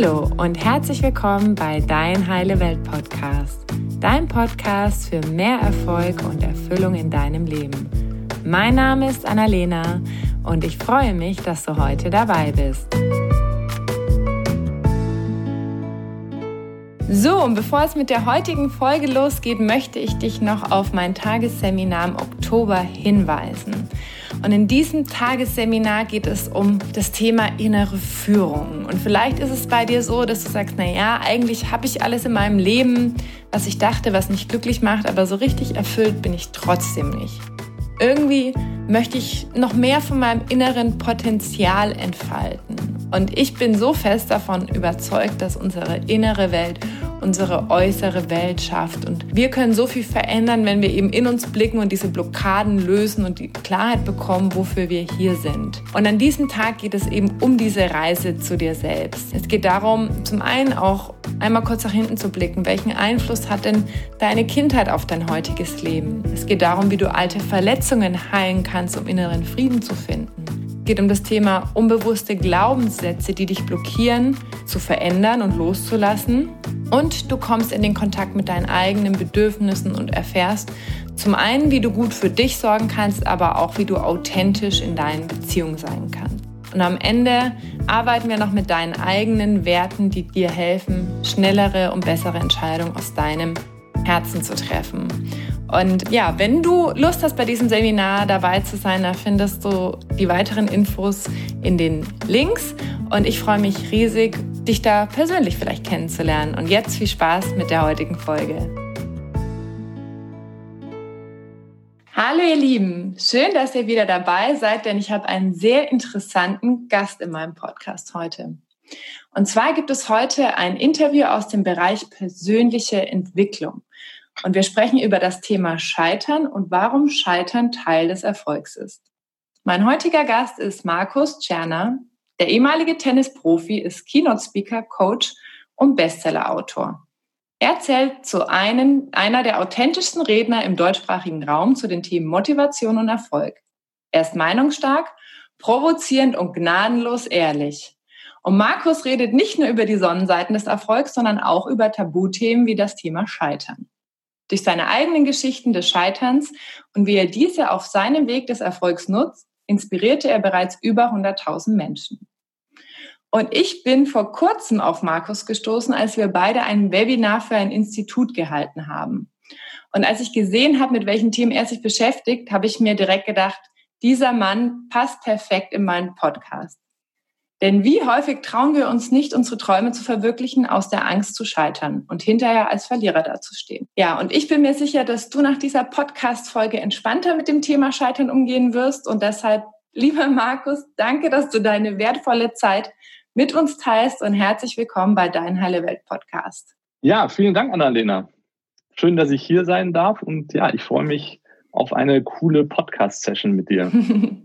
Hallo und herzlich willkommen bei Dein Heile Welt Podcast. Dein Podcast für mehr Erfolg und Erfüllung in deinem Leben. Mein Name ist Annalena und ich freue mich, dass du heute dabei bist. So, und bevor es mit der heutigen Folge losgeht, möchte ich dich noch auf mein Tagesseminar im Oktober hinweisen. Und in diesem Tagesseminar geht es um das Thema innere Führung. Und vielleicht ist es bei dir so, dass du sagst, na ja, eigentlich habe ich alles in meinem Leben, was ich dachte, was mich glücklich macht, aber so richtig erfüllt bin ich trotzdem nicht. Irgendwie möchte ich noch mehr von meinem inneren Potenzial entfalten. Und ich bin so fest davon überzeugt, dass unsere innere Welt unsere äußere Welt schafft. Und wir können so viel verändern, wenn wir eben in uns blicken und diese Blockaden lösen und die Klarheit bekommen, wofür wir hier sind. Und an diesem Tag geht es eben um diese Reise zu dir selbst. Es geht darum, zum einen auch einmal kurz nach hinten zu blicken. Welchen Einfluss hat denn deine Kindheit auf dein heutiges Leben? Es geht darum, wie du alte Verletzungen heilen kannst, um inneren Frieden zu finden. Es geht um das Thema unbewusste Glaubenssätze, die dich blockieren, zu verändern und loszulassen. Und du kommst in den Kontakt mit deinen eigenen Bedürfnissen und erfährst zum einen, wie du gut für dich sorgen kannst, aber auch, wie du authentisch in deinen Beziehungen sein kannst. Und am Ende arbeiten wir noch mit deinen eigenen Werten, die dir helfen, schnellere und bessere Entscheidungen aus deinem Herzen zu treffen. Und ja, wenn du Lust hast, bei diesem Seminar dabei zu sein, da findest du die weiteren Infos in den Links. Und ich freue mich riesig, dich da persönlich vielleicht kennenzulernen. Und jetzt viel Spaß mit der heutigen Folge. Hallo ihr Lieben, schön, dass ihr wieder dabei seid, denn ich habe einen sehr interessanten Gast in meinem Podcast heute. Und zwar gibt es heute ein Interview aus dem Bereich persönliche Entwicklung. Und wir sprechen über das Thema Scheitern und warum Scheitern Teil des Erfolgs ist. Mein heutiger Gast ist Markus Tscherner, der ehemalige Tennisprofi ist Keynote-Speaker, Coach und Bestseller-Autor. Er zählt zu einem, einer der authentischsten Redner im deutschsprachigen Raum zu den Themen Motivation und Erfolg. Er ist meinungsstark, provozierend und gnadenlos ehrlich. Und Markus redet nicht nur über die Sonnenseiten des Erfolgs, sondern auch über Tabuthemen wie das Thema Scheitern. Durch seine eigenen Geschichten des Scheiterns und wie er diese auf seinem Weg des Erfolgs nutzt, inspirierte er bereits über 100.000 Menschen. Und ich bin vor kurzem auf Markus gestoßen, als wir beide ein Webinar für ein Institut gehalten haben. Und als ich gesehen habe, mit welchen Themen er sich beschäftigt, habe ich mir direkt gedacht, dieser Mann passt perfekt in meinen Podcast. Denn wie häufig trauen wir uns nicht, unsere Träume zu verwirklichen, aus der Angst zu scheitern und hinterher als Verlierer dazustehen. Ja, und ich bin mir sicher, dass du nach dieser Podcast-Folge entspannter mit dem Thema Scheitern umgehen wirst. Und deshalb, lieber Markus, danke, dass du deine wertvolle Zeit mit uns teilst und herzlich willkommen bei Dein Heile Welt Podcast. Ja, vielen Dank, Annalena. Schön, dass ich hier sein darf und ja, ich freue mich auf eine coole Podcast-Session mit dir.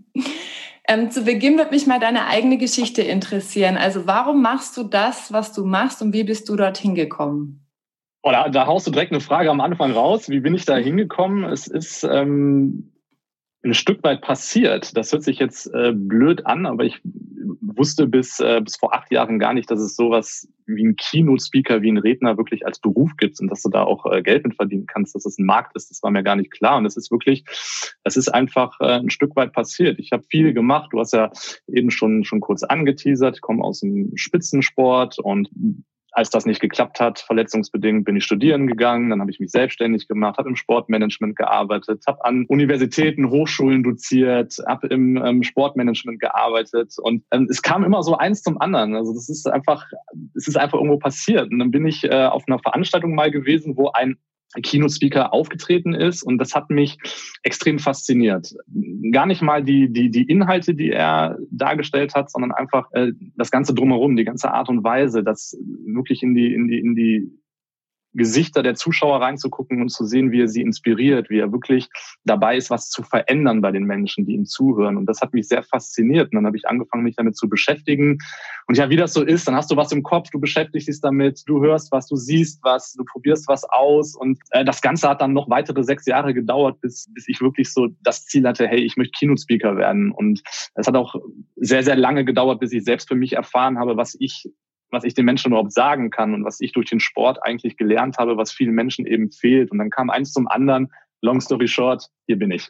Ähm, zu Beginn wird mich mal deine eigene Geschichte interessieren. Also warum machst du das, was du machst und wie bist du dorthin gekommen? Oh, da, da haust du direkt eine Frage am Anfang raus. Wie bin ich da hingekommen? Es ist ähm, ein Stück weit passiert. Das hört sich jetzt äh, blöd an, aber ich wusste bis, äh, bis vor acht Jahren gar nicht, dass es sowas wie ein Keynote-Speaker, wie ein Redner wirklich als Beruf gibt und dass du da auch äh, Geld mit verdienen kannst, dass es ein Markt ist. Das war mir gar nicht klar. Und es ist wirklich, es ist einfach äh, ein Stück weit passiert. Ich habe viel gemacht. Du hast ja eben schon, schon kurz angeteasert. Ich komme aus dem Spitzensport und als das nicht geklappt hat, verletzungsbedingt, bin ich studieren gegangen, dann habe ich mich selbstständig gemacht, habe im Sportmanagement gearbeitet, habe an Universitäten, Hochschulen doziert, habe im ähm, Sportmanagement gearbeitet und ähm, es kam immer so eins zum anderen. Also das ist einfach, es ist einfach irgendwo passiert. Und dann bin ich äh, auf einer Veranstaltung mal gewesen, wo ein Keynote-Speaker aufgetreten ist und das hat mich extrem fasziniert. Gar nicht mal die, die, die Inhalte, die er dargestellt hat, sondern einfach äh, das Ganze drumherum, die ganze Art und Weise, das wirklich in die, in die, in die Gesichter der Zuschauer reinzugucken und zu sehen, wie er sie inspiriert, wie er wirklich dabei ist, was zu verändern bei den Menschen, die ihm zuhören. Und das hat mich sehr fasziniert. Und dann habe ich angefangen, mich damit zu beschäftigen. Und ja, wie das so ist, dann hast du was im Kopf, du beschäftigst dich damit, du hörst was, du siehst was, du probierst was aus. Und äh, das Ganze hat dann noch weitere sechs Jahre gedauert, bis, bis ich wirklich so das Ziel hatte, hey, ich möchte Keynote-Speaker werden. Und es hat auch sehr, sehr lange gedauert, bis ich selbst für mich erfahren habe, was ich was ich den Menschen überhaupt sagen kann und was ich durch den Sport eigentlich gelernt habe, was vielen Menschen eben fehlt. Und dann kam eins zum anderen. Long story short, hier bin ich.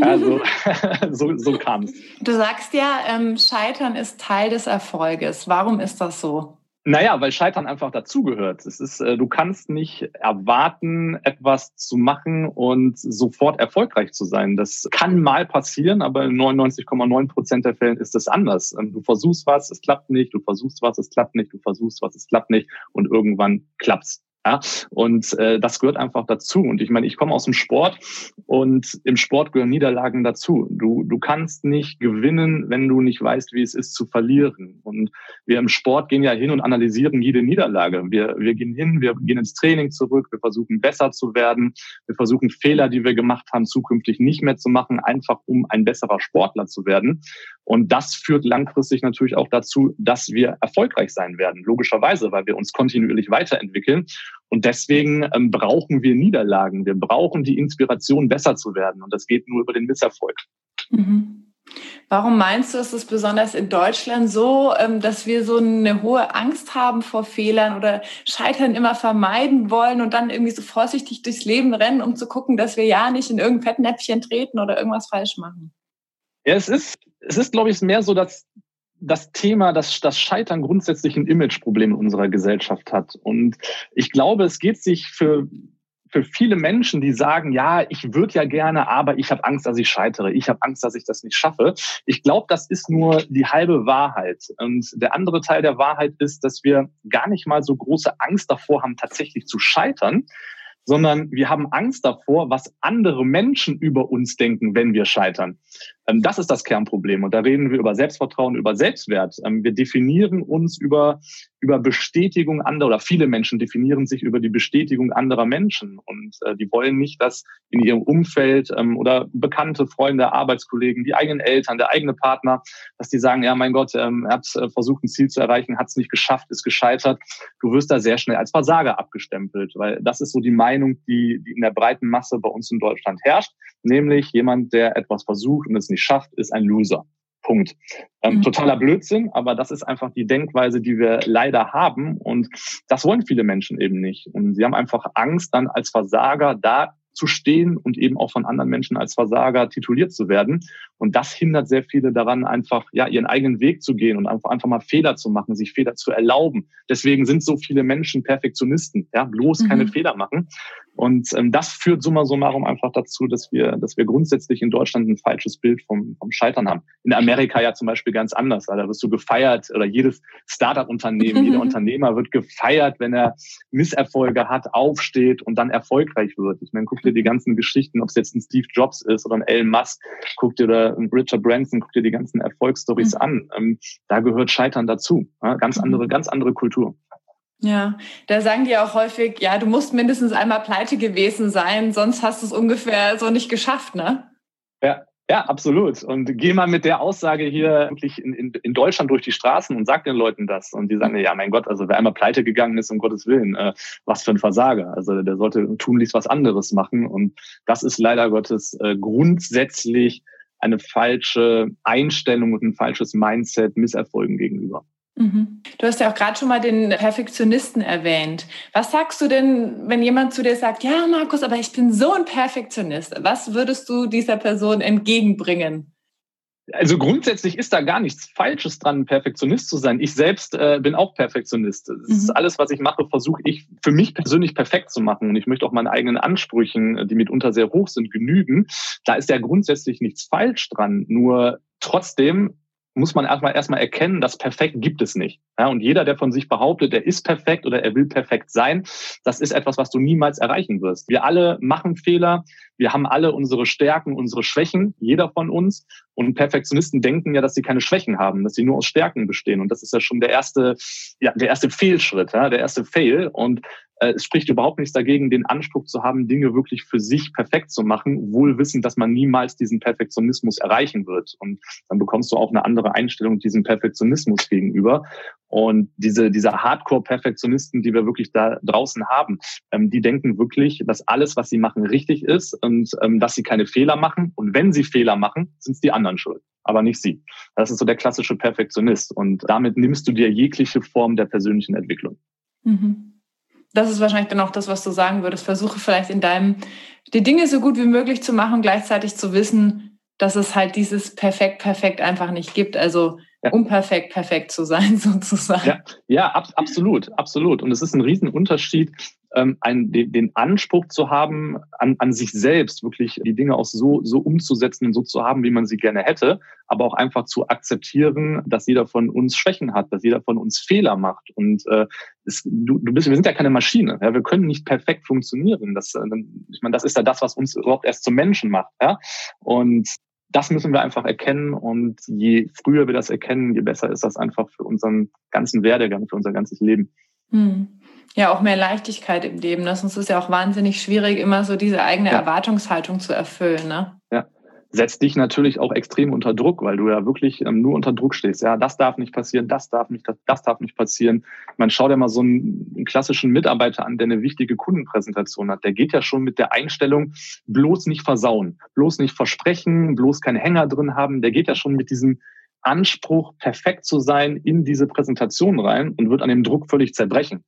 Also so, so kam es. Du sagst ja, ähm, Scheitern ist Teil des Erfolges. Warum ist das so? Naja, weil Scheitern einfach dazugehört. Es ist, äh, du kannst nicht erwarten, etwas zu machen und sofort erfolgreich zu sein. Das kann mal passieren, aber in 99,9 Prozent der Fällen ist es anders. Ähm, du versuchst was, es klappt nicht, du versuchst was, es klappt nicht, du versuchst was, es klappt nicht und irgendwann klappt's. Ja, und äh, das gehört einfach dazu. Und ich meine, ich komme aus dem Sport und im Sport gehören Niederlagen dazu. Du, du kannst nicht gewinnen, wenn du nicht weißt, wie es ist zu verlieren. Und wir im Sport gehen ja hin und analysieren jede Niederlage. Wir, wir gehen hin, wir gehen ins Training zurück, wir versuchen besser zu werden, wir versuchen Fehler, die wir gemacht haben, zukünftig nicht mehr zu machen, einfach um ein besserer Sportler zu werden. Und das führt langfristig natürlich auch dazu, dass wir erfolgreich sein werden, logischerweise, weil wir uns kontinuierlich weiterentwickeln. Und deswegen ähm, brauchen wir Niederlagen. Wir brauchen die Inspiration, besser zu werden. Und das geht nur über den Misserfolg. Mhm. Warum meinst du, ist es besonders in Deutschland so, ähm, dass wir so eine hohe Angst haben vor Fehlern oder Scheitern immer vermeiden wollen und dann irgendwie so vorsichtig durchs Leben rennen, um zu gucken, dass wir ja nicht in irgendein Fettnäpfchen treten oder irgendwas falsch machen? Ja, es ist, es ist, glaube ich, mehr so, dass das Thema, dass das Scheitern grundsätzlich ein Imageproblem in unserer Gesellschaft hat. Und ich glaube, es geht sich für, für viele Menschen, die sagen, ja, ich würde ja gerne, aber ich habe Angst, dass ich scheitere. Ich habe Angst, dass ich das nicht schaffe. Ich glaube, das ist nur die halbe Wahrheit. Und der andere Teil der Wahrheit ist, dass wir gar nicht mal so große Angst davor haben, tatsächlich zu scheitern, sondern wir haben Angst davor, was andere Menschen über uns denken, wenn wir scheitern. Ähm, das ist das Kernproblem. Und da reden wir über Selbstvertrauen, über Selbstwert. Ähm, wir definieren uns über, über Bestätigung anderer, oder viele Menschen definieren sich über die Bestätigung anderer Menschen. Und äh, die wollen nicht, dass in ihrem Umfeld ähm, oder bekannte Freunde, Arbeitskollegen, die eigenen Eltern, der eigene Partner, dass die sagen, ja, mein Gott, er hat äh, versucht, ein Ziel zu erreichen, hat es nicht geschafft, ist gescheitert. Du wirst da sehr schnell als Versager abgestempelt, weil das ist so die Meinung, die, die in der breiten Masse bei uns in Deutschland herrscht, nämlich jemand, der etwas versucht und es nicht nicht schafft, ist ein Loser. Punkt. Ähm, mhm. Totaler Blödsinn, aber das ist einfach die Denkweise, die wir leider haben. Und das wollen viele Menschen eben nicht. Und sie haben einfach Angst, dann als Versager da zu stehen und eben auch von anderen Menschen als Versager tituliert zu werden. Und das hindert sehr viele daran, einfach ja ihren eigenen Weg zu gehen und einfach, einfach mal Fehler zu machen, sich Fehler zu erlauben. Deswegen sind so viele Menschen Perfektionisten, ja, bloß mhm. keine Fehler machen. Und ähm, das führt summa summarum einfach dazu, dass wir, dass wir grundsätzlich in Deutschland ein falsches Bild vom, vom Scheitern haben. In Amerika ja zum Beispiel ganz anders. Da wirst du gefeiert oder jedes Startup-Unternehmen, jeder Unternehmer wird gefeiert, wenn er Misserfolge hat, aufsteht und dann erfolgreich wird. Ich meine, guck dir die ganzen Geschichten, ob es jetzt ein Steve Jobs ist oder ein Elon Musk, guck dir oder ein Richard Branson, guck dir die ganzen Erfolgsstories mhm. an. Ähm, da gehört Scheitern dazu. Ja? Ganz andere, mhm. ganz andere Kultur. Ja, da sagen die auch häufig, ja, du musst mindestens einmal pleite gewesen sein, sonst hast du es ungefähr so nicht geschafft, ne? Ja, ja, absolut. Und geh mal mit der Aussage hier wirklich in, in, in Deutschland durch die Straßen und sag den Leuten das. Und die sagen, ja, mein Gott, also wer einmal pleite gegangen ist, um Gottes Willen, äh, was für ein Versager. Also der sollte tunlichst was anderes machen. Und das ist leider Gottes äh, grundsätzlich eine falsche Einstellung und ein falsches Mindset Misserfolgen gegenüber. Mhm. Du hast ja auch gerade schon mal den Perfektionisten erwähnt. Was sagst du denn, wenn jemand zu dir sagt, ja, Markus, aber ich bin so ein Perfektionist? Was würdest du dieser Person entgegenbringen? Also grundsätzlich ist da gar nichts Falsches dran, Perfektionist zu sein. Ich selbst äh, bin auch Perfektionist. Das ist mhm. alles, was ich mache, versuche ich für mich persönlich perfekt zu machen. Und ich möchte auch meinen eigenen Ansprüchen, die mitunter sehr hoch sind, genügen. Da ist ja grundsätzlich nichts falsch dran. Nur trotzdem muss man erstmal erstmal erkennen, dass perfekt gibt es nicht. Ja, und jeder, der von sich behauptet, er ist perfekt oder er will perfekt sein, das ist etwas, was du niemals erreichen wirst. Wir alle machen Fehler, wir haben alle unsere Stärken, unsere Schwächen, jeder von uns. Und Perfektionisten denken ja, dass sie keine Schwächen haben, dass sie nur aus Stärken bestehen. Und das ist ja schon der erste, ja, der erste Fehlschritt, ja, der erste Fail. Und äh, es spricht überhaupt nichts dagegen, den Anspruch zu haben, Dinge wirklich für sich perfekt zu machen, wohl wissend, dass man niemals diesen Perfektionismus erreichen wird. Und dann bekommst du auch eine andere Einstellung diesem Perfektionismus gegenüber. Und diese, diese Hardcore-Perfektionisten, die wir wirklich da draußen haben, ähm, die denken wirklich, dass alles, was sie machen, richtig ist und ähm, dass sie keine Fehler machen. Und wenn sie Fehler machen, sind es die anderen schuld, aber nicht sie. Das ist so der klassische Perfektionist. Und damit nimmst du dir jegliche Form der persönlichen Entwicklung. Mhm. Das ist wahrscheinlich dann auch das, was du sagen würdest. Versuche vielleicht in deinem, die Dinge so gut wie möglich zu machen, gleichzeitig zu wissen, dass es halt dieses perfekt, perfekt einfach nicht gibt. Also ja. um perfekt, perfekt zu sein, sozusagen. Ja, ja ab, absolut, absolut. Und es ist ein Riesenunterschied, ähm, einen, den, den Anspruch zu haben, an, an sich selbst wirklich die Dinge auch so, so umzusetzen und so zu haben, wie man sie gerne hätte, aber auch einfach zu akzeptieren, dass jeder von uns Schwächen hat, dass jeder von uns Fehler macht. Und äh, es, du, du bist, wir sind ja keine Maschine. Ja? Wir können nicht perfekt funktionieren. Das, äh, ich meine, das ist ja das, was uns überhaupt erst zum Menschen macht. Ja? Und das müssen wir einfach erkennen und je früher wir das erkennen, je besser ist das einfach für unseren ganzen Werdegang, für unser ganzes Leben. Hm. Ja, auch mehr Leichtigkeit im Leben. Ne? ist ja auch wahnsinnig schwierig, immer so diese eigene ja. Erwartungshaltung zu erfüllen. Ne? Setzt dich natürlich auch extrem unter Druck, weil du ja wirklich ähm, nur unter Druck stehst. Ja, das darf nicht passieren, das darf nicht, das, das darf nicht passieren. Man schaut ja mal so einen, einen, klassischen Mitarbeiter an, der eine wichtige Kundenpräsentation hat. Der geht ja schon mit der Einstellung, bloß nicht versauen, bloß nicht versprechen, bloß keine Hänger drin haben. Der geht ja schon mit diesem Anspruch, perfekt zu sein, in diese Präsentation rein und wird an dem Druck völlig zerbrechen.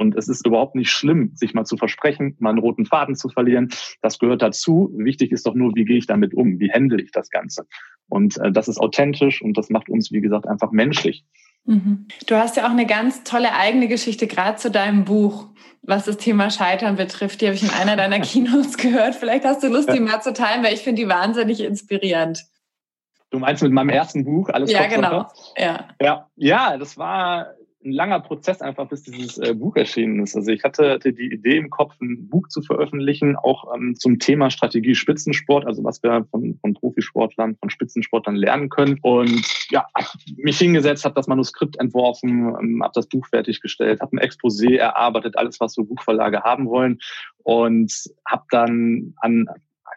Und es ist überhaupt nicht schlimm, sich mal zu versprechen, mal einen roten Faden zu verlieren. Das gehört dazu. Wichtig ist doch nur, wie gehe ich damit um? Wie handle ich das Ganze? Und äh, das ist authentisch und das macht uns, wie gesagt, einfach menschlich. Mhm. Du hast ja auch eine ganz tolle eigene Geschichte, gerade zu deinem Buch, was das Thema Scheitern betrifft. Die habe ich in einer deiner Keynotes gehört. Vielleicht hast du Lust, die mal zu teilen, weil ich finde die wahnsinnig inspirierend. Du meinst mit meinem ersten Buch, alles Ja, genau. Ja. ja. Ja, das war ein langer Prozess einfach, bis dieses äh, Buch erschienen ist. Also ich hatte, hatte die Idee im Kopf, ein Buch zu veröffentlichen, auch ähm, zum Thema Strategie Spitzensport, also was wir von, von Profisportlern, von Spitzensportlern lernen können. Und ja, mich hingesetzt, habe das Manuskript entworfen, ähm, habe das Buch fertiggestellt, habe ein Exposé erarbeitet, alles, was so Buchverlage haben wollen und habe dann an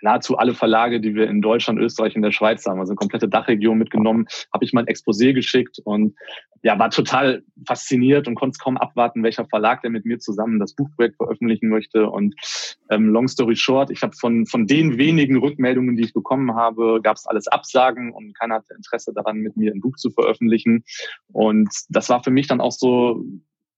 nahezu alle Verlage, die wir in Deutschland, Österreich und der Schweiz haben, also eine komplette Dachregion mitgenommen, habe ich mal ein Exposé geschickt und ja, war total fasziniert und konnte es kaum abwarten, welcher Verlag der mit mir zusammen das Buchprojekt veröffentlichen möchte. Und ähm, long story short, ich habe von, von den wenigen Rückmeldungen, die ich bekommen habe, gab es alles Absagen und keiner hatte Interesse daran, mit mir ein Buch zu veröffentlichen. Und das war für mich dann auch so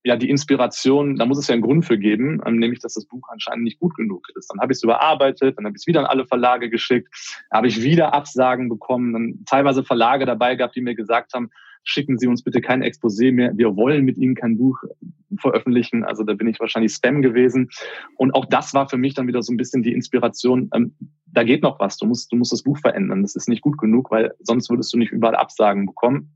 ja die Inspiration, da muss es ja einen Grund für geben, ähm, nämlich dass das Buch anscheinend nicht gut genug ist. Dann habe ich es überarbeitet, dann habe ich es wieder an alle Verlage geschickt, habe ich wieder Absagen bekommen, dann teilweise Verlage dabei gehabt, die mir gesagt haben, schicken Sie uns bitte kein Exposé mehr, wir wollen mit Ihnen kein Buch veröffentlichen. Also da bin ich wahrscheinlich Spam gewesen. Und auch das war für mich dann wieder so ein bisschen die Inspiration, ähm, da geht noch was, du musst, du musst das Buch verändern, das ist nicht gut genug, weil sonst würdest du nicht überall Absagen bekommen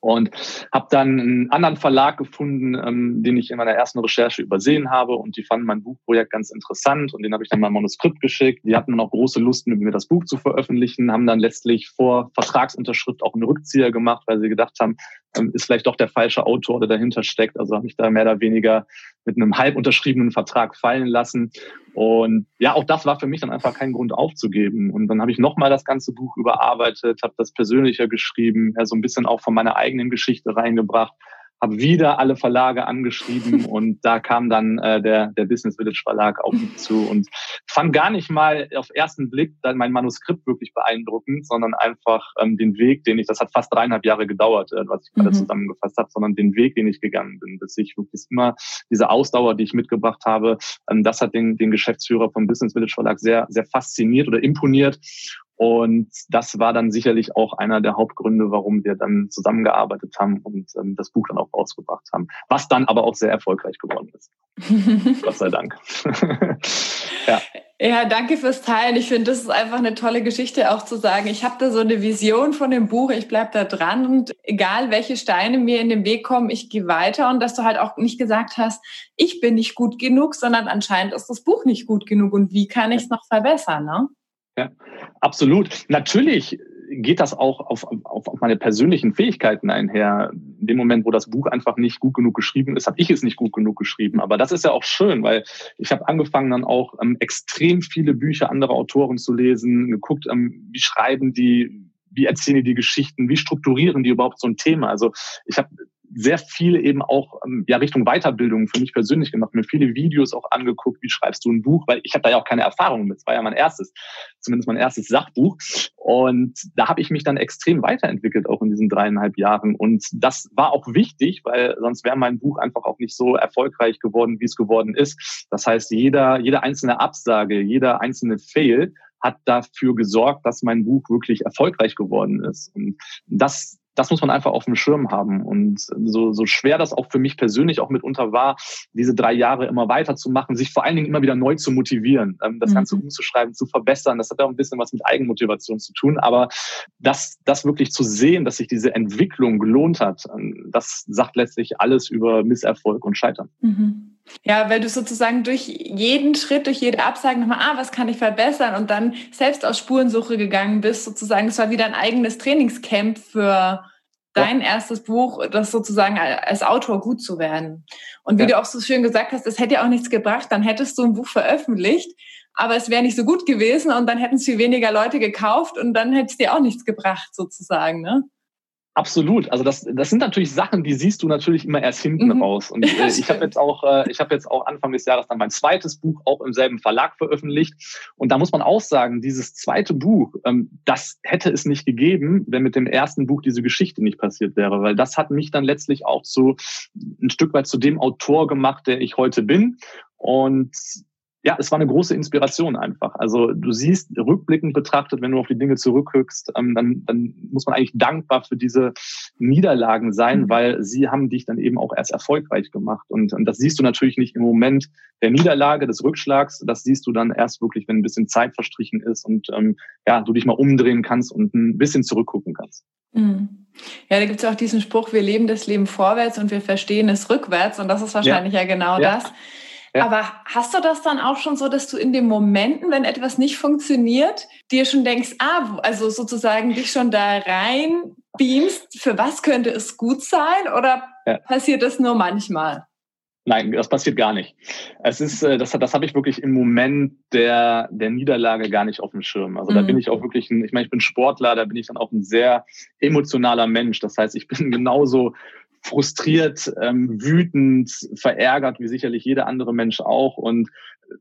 und habe dann einen anderen Verlag gefunden, ähm, den ich in meiner ersten Recherche übersehen habe. Und die fanden mein Buchprojekt ganz interessant. Und den habe ich dann mal Manuskript geschickt. Die hatten auch große Lust, mit mir das Buch zu veröffentlichen, haben dann letztlich vor Vertragsunterschrift auch einen Rückzieher gemacht, weil sie gedacht haben, ist vielleicht doch der falsche Autor, der dahinter steckt. Also habe ich da mehr oder weniger mit einem halb unterschriebenen Vertrag fallen lassen. Und ja, auch das war für mich dann einfach kein Grund aufzugeben. Und dann habe ich nochmal das ganze Buch überarbeitet, habe das persönlicher geschrieben, ja, so ein bisschen auch von meiner eigenen Geschichte reingebracht habe wieder alle Verlage angeschrieben und da kam dann äh, der, der Business Village Verlag auf mich zu und fand gar nicht mal auf ersten Blick dann mein Manuskript wirklich beeindruckend, sondern einfach ähm, den Weg, den ich, das hat fast dreieinhalb Jahre gedauert, äh, was ich gerade mhm. zusammengefasst habe, sondern den Weg, den ich gegangen bin, dass ich wirklich immer diese Ausdauer, die ich mitgebracht habe, ähm, das hat den, den Geschäftsführer vom Business Village Verlag sehr, sehr fasziniert oder imponiert und das war dann sicherlich auch einer der Hauptgründe, warum wir dann zusammengearbeitet haben und ähm, das Buch dann auch rausgebracht haben. Was dann aber auch sehr erfolgreich geworden ist. Gott sei Dank. ja. ja, danke fürs Teilen. Ich finde, das ist einfach eine tolle Geschichte, auch zu sagen, ich habe da so eine Vision von dem Buch, ich bleib da dran und egal welche Steine mir in den Weg kommen, ich gehe weiter und dass du halt auch nicht gesagt hast, ich bin nicht gut genug, sondern anscheinend ist das Buch nicht gut genug und wie kann ich es noch verbessern, ne? Ja, absolut. Natürlich geht das auch auf, auf, auf meine persönlichen Fähigkeiten einher. In dem Moment, wo das Buch einfach nicht gut genug geschrieben ist, habe ich es nicht gut genug geschrieben. Aber das ist ja auch schön, weil ich habe angefangen dann auch ähm, extrem viele Bücher anderer Autoren zu lesen, geguckt, ähm, wie schreiben die, wie erzählen die die Geschichten, wie strukturieren die überhaupt so ein Thema. Also ich habe sehr viel eben auch ähm, ja Richtung Weiterbildung für mich persönlich gemacht, mir viele Videos auch angeguckt, wie schreibst du ein Buch, weil ich habe da ja auch keine Erfahrung mit. Es war ja mein erstes, zumindest mein erstes Sachbuch. Und da habe ich mich dann extrem weiterentwickelt, auch in diesen dreieinhalb Jahren. Und das war auch wichtig, weil sonst wäre mein Buch einfach auch nicht so erfolgreich geworden, wie es geworden ist. Das heißt, jeder, jede einzelne Absage, jeder einzelne Fail hat dafür gesorgt, dass mein Buch wirklich erfolgreich geworden ist. Und das, das muss man einfach auf dem Schirm haben. Und so, so schwer das auch für mich persönlich auch mitunter war, diese drei Jahre immer weiterzumachen, sich vor allen Dingen immer wieder neu zu motivieren, ähm, das mhm. Ganze umzuschreiben, zu verbessern. Das hat auch ein bisschen was mit Eigenmotivation zu tun. Aber das, das wirklich zu sehen, dass sich diese Entwicklung gelohnt hat, ähm, das sagt letztlich alles über Misserfolg und Scheitern. Mhm. Ja, weil du sozusagen durch jeden Schritt, durch jede Absage nochmal, ah, was kann ich verbessern und dann selbst aus Spurensuche gegangen bist, sozusagen, es war wieder ein eigenes Trainingscamp für dein ja. erstes Buch, das sozusagen als Autor gut zu werden. Und wie ja. du auch so schön gesagt hast, es hätte ja auch nichts gebracht, dann hättest du ein Buch veröffentlicht, aber es wäre nicht so gut gewesen und dann hätten es viel weniger Leute gekauft und dann hätte es dir auch nichts gebracht, sozusagen, ne? Absolut. Also das, das sind natürlich Sachen, die siehst du natürlich immer erst hinten mhm. raus. Und äh, ich habe jetzt auch, äh, ich habe jetzt auch Anfang des Jahres dann mein zweites Buch auch im selben Verlag veröffentlicht. Und da muss man auch sagen, dieses zweite Buch, ähm, das hätte es nicht gegeben, wenn mit dem ersten Buch diese Geschichte nicht passiert wäre, weil das hat mich dann letztlich auch zu ein Stück weit zu dem Autor gemacht, der ich heute bin. Und ja, es war eine große Inspiration einfach. Also du siehst, rückblickend betrachtet, wenn du auf die Dinge zurückguckst, ähm, dann, dann muss man eigentlich dankbar für diese Niederlagen sein, mhm. weil sie haben dich dann eben auch erst erfolgreich gemacht. Und, und das siehst du natürlich nicht im Moment der Niederlage, des Rückschlags. Das siehst du dann erst wirklich, wenn ein bisschen Zeit verstrichen ist und ähm, ja, du dich mal umdrehen kannst und ein bisschen zurückgucken kannst. Mhm. Ja, da gibt es auch diesen Spruch, wir leben das Leben vorwärts und wir verstehen es rückwärts. Und das ist wahrscheinlich ja, ja genau ja. das. Ja. Aber hast du das dann auch schon so, dass du in den Momenten, wenn etwas nicht funktioniert, dir schon denkst, ah, also sozusagen dich schon da rein beamst, für was könnte es gut sein? Oder ja. passiert das nur manchmal? Nein, das passiert gar nicht. Es ist, äh, das, das habe ich wirklich im Moment der, der Niederlage gar nicht auf dem Schirm. Also mhm. da bin ich auch wirklich ein, ich meine, ich bin Sportler, da bin ich dann auch ein sehr emotionaler Mensch. Das heißt, ich bin genauso frustriert, ähm, wütend, verärgert, wie sicherlich jeder andere Mensch auch. Und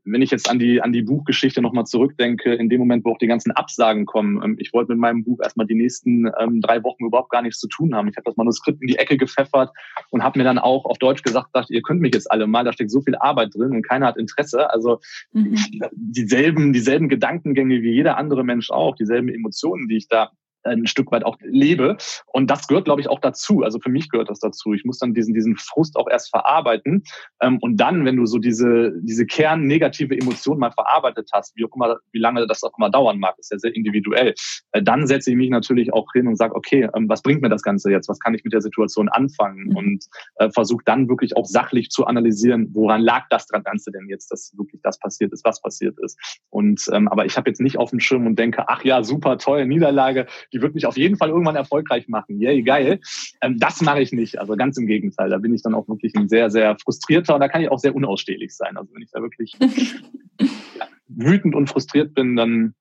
wenn ich jetzt an die, an die Buchgeschichte nochmal zurückdenke, in dem Moment, wo auch die ganzen Absagen kommen, ähm, ich wollte mit meinem Buch erstmal die nächsten ähm, drei Wochen überhaupt gar nichts zu tun haben. Ich habe das Manuskript in die Ecke gepfeffert und habe mir dann auch auf Deutsch gesagt, dachte, ihr könnt mich jetzt alle mal, da steckt so viel Arbeit drin und keiner hat Interesse. Also mhm. dieselben, dieselben Gedankengänge wie jeder andere Mensch auch, dieselben Emotionen, die ich da ein Stück weit auch lebe. Und das gehört, glaube ich, auch dazu. Also für mich gehört das dazu. Ich muss dann diesen, diesen Frust auch erst verarbeiten. Ähm, und dann, wenn du so diese, diese kernnegative Emotion mal verarbeitet hast, wie auch immer, wie lange das auch immer dauern mag, ist ja sehr individuell, äh, dann setze ich mich natürlich auch hin und sage, okay, ähm, was bringt mir das Ganze jetzt? Was kann ich mit der Situation anfangen? Mhm. Und äh, versuche dann wirklich auch sachlich zu analysieren, woran lag das Ganze denn jetzt, dass wirklich das passiert ist, was passiert ist. Und ähm, aber ich habe jetzt nicht auf dem Schirm und denke, ach ja, super toll, Niederlage, die wird mich auf jeden Fall irgendwann erfolgreich machen. Yay, geil. Ähm, das mache ich nicht. Also ganz im Gegenteil. Da bin ich dann auch wirklich ein sehr, sehr frustrierter und da kann ich auch sehr unausstehlich sein. Also wenn ich da wirklich ja, wütend und frustriert bin, dann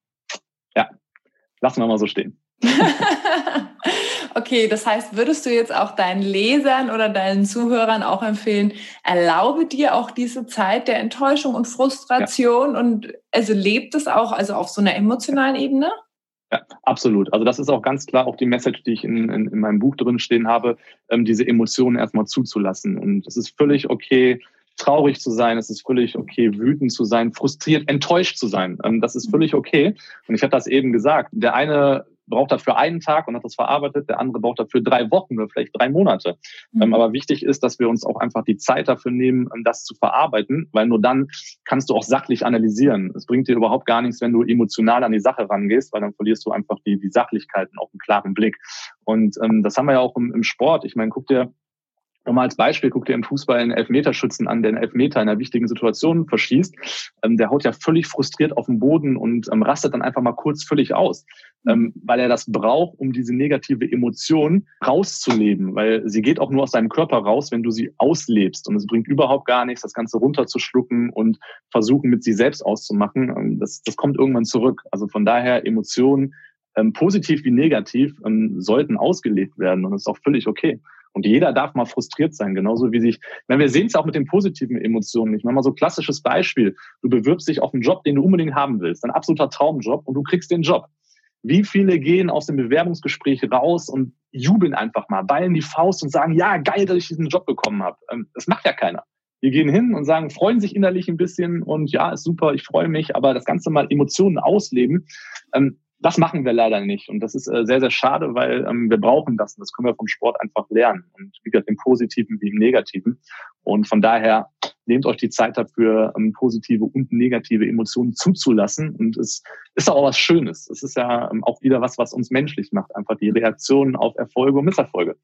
ja, lassen wir mal so stehen. okay, das heißt, würdest du jetzt auch deinen Lesern oder deinen Zuhörern auch empfehlen, erlaube dir auch diese Zeit der Enttäuschung und Frustration ja. und also lebt es auch also auf so einer emotionalen Ebene? Ja, absolut. Also das ist auch ganz klar auch die Message, die ich in, in, in meinem Buch drin stehen habe, ähm, diese Emotionen erstmal zuzulassen. Und es ist völlig okay, traurig zu sein, es ist völlig okay, wütend zu sein, frustriert, enttäuscht zu sein. Ähm, das ist völlig okay. Und ich habe das eben gesagt. Der eine braucht dafür einen Tag und hat das verarbeitet, der andere braucht dafür drei Wochen oder vielleicht drei Monate. Mhm. Ähm, aber wichtig ist, dass wir uns auch einfach die Zeit dafür nehmen, um das zu verarbeiten, weil nur dann kannst du auch sachlich analysieren. Es bringt dir überhaupt gar nichts, wenn du emotional an die Sache rangehst, weil dann verlierst du einfach die, die Sachlichkeit und auch einen klaren Blick. Und ähm, das haben wir ja auch im, im Sport. Ich meine, guck dir Nochmal als Beispiel, guck dir im Fußball einen Elfmeterschützen an, der einen Elfmeter in einer wichtigen Situation verschießt. Ähm, der haut ja völlig frustriert auf den Boden und ähm, rastet dann einfach mal kurz völlig aus, ähm, weil er das braucht, um diese negative Emotion rauszuleben, weil sie geht auch nur aus deinem Körper raus, wenn du sie auslebst. Und es bringt überhaupt gar nichts, das Ganze runterzuschlucken und versuchen, mit sie selbst auszumachen. Ähm, das, das kommt irgendwann zurück. Also von daher Emotionen, ähm, positiv wie negativ, ähm, sollten ausgelebt werden und das ist auch völlig okay. Und jeder darf mal frustriert sein, genauso wie sich, wenn wir sehen es auch mit den positiven Emotionen. Ich mache mal so klassisches Beispiel. Du bewirbst dich auf einen Job, den du unbedingt haben willst, ein absoluter Traumjob und du kriegst den Job. Wie viele gehen aus dem Bewerbungsgespräch raus und jubeln einfach mal, ballen die Faust und sagen, ja, geil, dass ich diesen Job bekommen habe. Ähm, das macht ja keiner. Wir gehen hin und sagen, freuen sich innerlich ein bisschen und ja, ist super, ich freue mich, aber das Ganze mal Emotionen ausleben, ähm, das machen wir leider nicht. Und das ist äh, sehr, sehr schade, weil ähm, wir brauchen das. Und das können wir vom Sport einfach lernen. Und wie gesagt, im Positiven wie im Negativen. Und von daher nehmt euch die Zeit dafür, ähm, positive und negative Emotionen zuzulassen. Und es ist auch was Schönes. Es ist ja ähm, auch wieder was, was uns menschlich macht. Einfach die Reaktionen auf Erfolge und Misserfolge.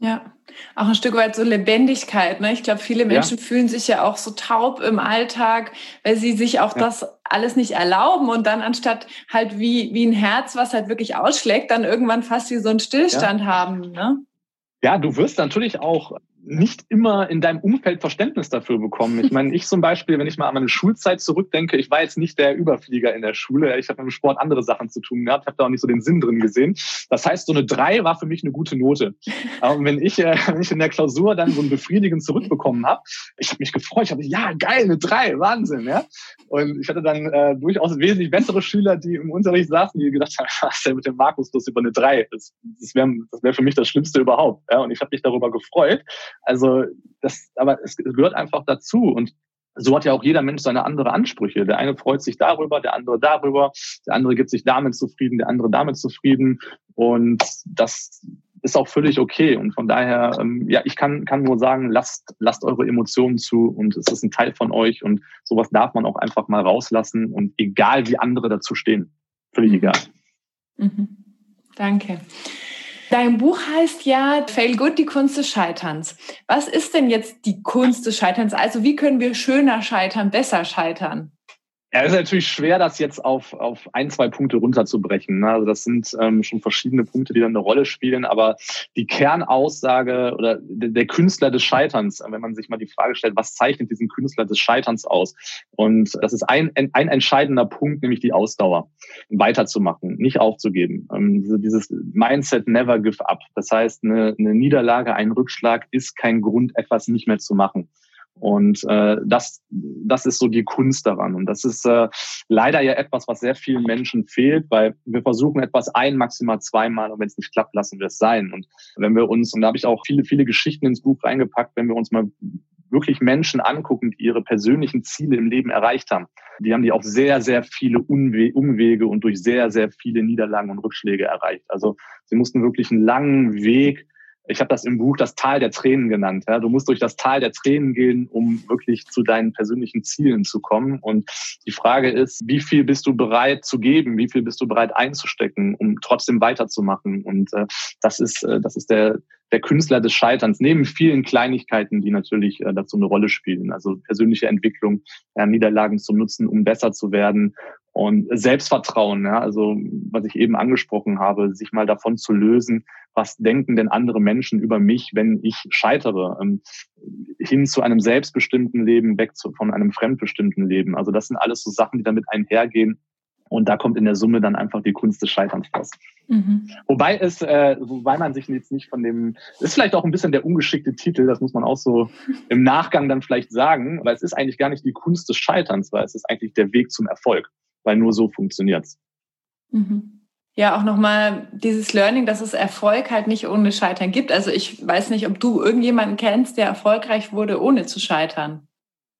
Ja, auch ein Stück weit so Lebendigkeit. Ne? Ich glaube, viele Menschen ja. fühlen sich ja auch so taub im Alltag, weil sie sich auch ja. das alles nicht erlauben und dann anstatt halt wie, wie ein Herz, was halt wirklich ausschlägt, dann irgendwann fast wie so einen Stillstand ja. haben. Ne? Ja, du wirst natürlich auch nicht immer in deinem Umfeld Verständnis dafür bekommen. Ich meine, ich zum Beispiel, wenn ich mal an meine Schulzeit zurückdenke, ich war jetzt nicht der Überflieger in der Schule. Ich habe mit dem Sport andere Sachen zu tun gehabt, habe da auch nicht so den Sinn drin gesehen. Das heißt, so eine drei war für mich eine gute Note. Und wenn ich, äh, wenn ich in der Klausur dann so ein Befriedigen zurückbekommen habe, ich habe mich gefreut. Ich habe ja geil, eine drei, Wahnsinn, ja. Und ich hatte dann äh, durchaus wesentlich bessere Schüler, die im Unterricht saßen, die gedacht haben, was ist denn mit dem Markus bloß über eine drei? Das, das wäre das wär für mich das Schlimmste überhaupt. Ja. Und ich habe mich darüber gefreut. Also das, aber es gehört einfach dazu und so hat ja auch jeder Mensch seine andere Ansprüche. Der eine freut sich darüber, der andere darüber, der andere gibt sich damit zufrieden, der andere damit zufrieden. Und das ist auch völlig okay. Und von daher, ähm, ja, ich kann, kann nur sagen, lasst, lasst eure Emotionen zu und es ist ein Teil von euch und sowas darf man auch einfach mal rauslassen und egal wie andere dazu stehen. Völlig egal. Mhm. Danke. Dein Buch heißt ja Fail Good, die Kunst des Scheiterns. Was ist denn jetzt die Kunst des Scheiterns? Also wie können wir schöner scheitern, besser scheitern? Ja, es ist natürlich schwer, das jetzt auf, auf ein, zwei Punkte runterzubrechen. Ne? Also das sind ähm, schon verschiedene Punkte, die dann eine Rolle spielen. Aber die Kernaussage oder der Künstler des Scheiterns, wenn man sich mal die Frage stellt, was zeichnet diesen Künstler des Scheiterns aus? Und das ist ein, ein entscheidender Punkt, nämlich die Ausdauer. Weiterzumachen, nicht aufzugeben. Ähm, dieses Mindset never give up. Das heißt, eine, eine Niederlage, ein Rückschlag ist kein Grund, etwas nicht mehr zu machen. Und äh, das, das ist so die Kunst daran. Und das ist äh, leider ja etwas, was sehr vielen Menschen fehlt, weil wir versuchen etwas ein, maximal zweimal und wenn es nicht klappt, lassen wir es sein. Und wenn wir uns, und da habe ich auch viele, viele Geschichten ins Buch reingepackt, wenn wir uns mal wirklich Menschen angucken, die ihre persönlichen Ziele im Leben erreicht haben, die haben die auch sehr, sehr viele Umwe Umwege und durch sehr, sehr viele Niederlagen und Rückschläge erreicht. Also sie mussten wirklich einen langen Weg ich habe das im Buch das Tal der Tränen genannt. Ja? Du musst durch das Tal der Tränen gehen, um wirklich zu deinen persönlichen Zielen zu kommen. Und die Frage ist, wie viel bist du bereit zu geben? Wie viel bist du bereit einzustecken, um trotzdem weiterzumachen? Und äh, das ist, äh, das ist der, der Künstler des Scheiterns, neben vielen Kleinigkeiten, die natürlich äh, dazu eine Rolle spielen. Also persönliche Entwicklung, ja, Niederlagen zu nutzen, um besser zu werden und Selbstvertrauen, ja, also was ich eben angesprochen habe, sich mal davon zu lösen, was denken denn andere Menschen über mich, wenn ich scheitere, ähm, hin zu einem selbstbestimmten Leben, weg zu, von einem fremdbestimmten Leben. Also das sind alles so Sachen, die damit einhergehen. Und da kommt in der Summe dann einfach die Kunst des Scheiterns raus. Mhm. Wobei es, äh, wobei man sich jetzt nicht von dem, ist vielleicht auch ein bisschen der ungeschickte Titel, das muss man auch so im Nachgang dann vielleicht sagen, weil es ist eigentlich gar nicht die Kunst des Scheiterns, weil es ist eigentlich der Weg zum Erfolg weil nur so funktioniert's. Mhm. Ja, auch nochmal dieses Learning, dass es Erfolg halt nicht ohne Scheitern gibt. Also ich weiß nicht, ob du irgendjemanden kennst, der erfolgreich wurde, ohne zu scheitern.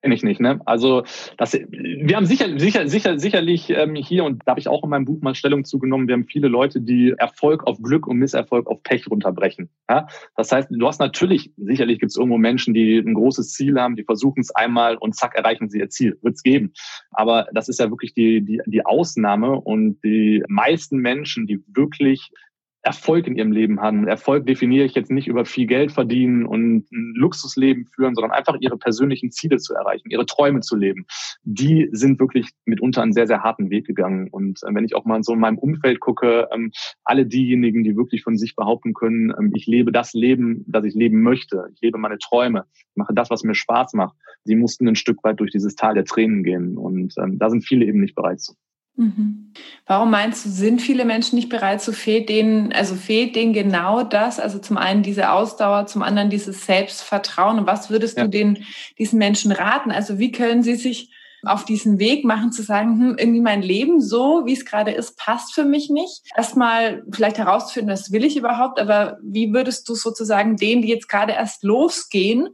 Kenne ich nicht, ne? Also das, wir haben sicher, sicher, sicher, sicherlich ähm, hier, und da habe ich auch in meinem Buch mal Stellung zugenommen, wir haben viele Leute, die Erfolg auf Glück und Misserfolg auf Pech runterbrechen. Ja? Das heißt, du hast natürlich, sicherlich gibt es irgendwo Menschen, die ein großes Ziel haben, die versuchen es einmal und zack, erreichen sie ihr Ziel. Wird es geben. Aber das ist ja wirklich die, die, die Ausnahme und die meisten Menschen, die wirklich Erfolg in ihrem Leben haben. Erfolg definiere ich jetzt nicht über viel Geld verdienen und ein Luxusleben führen, sondern einfach ihre persönlichen Ziele zu erreichen, ihre Träume zu leben. Die sind wirklich mitunter einen sehr, sehr harten Weg gegangen. Und äh, wenn ich auch mal so in meinem Umfeld gucke, ähm, alle diejenigen, die wirklich von sich behaupten können, ähm, ich lebe das Leben, das ich leben möchte, ich lebe meine Träume, mache das, was mir Spaß macht, die mussten ein Stück weit durch dieses Tal der Tränen gehen. Und ähm, da sind viele eben nicht bereit zu. Mhm. Warum meinst du, sind viele Menschen nicht bereit zu fehlt denen, also fehlt denen genau das? Also zum einen diese Ausdauer, zum anderen dieses Selbstvertrauen. Und was würdest ja. du den, diesen Menschen raten? Also wie können sie sich auf diesen Weg machen, zu sagen, hm, irgendwie mein Leben so, wie es gerade ist, passt für mich nicht. Erstmal vielleicht herauszufinden, was will ich überhaupt, aber wie würdest du sozusagen denen, die jetzt gerade erst losgehen,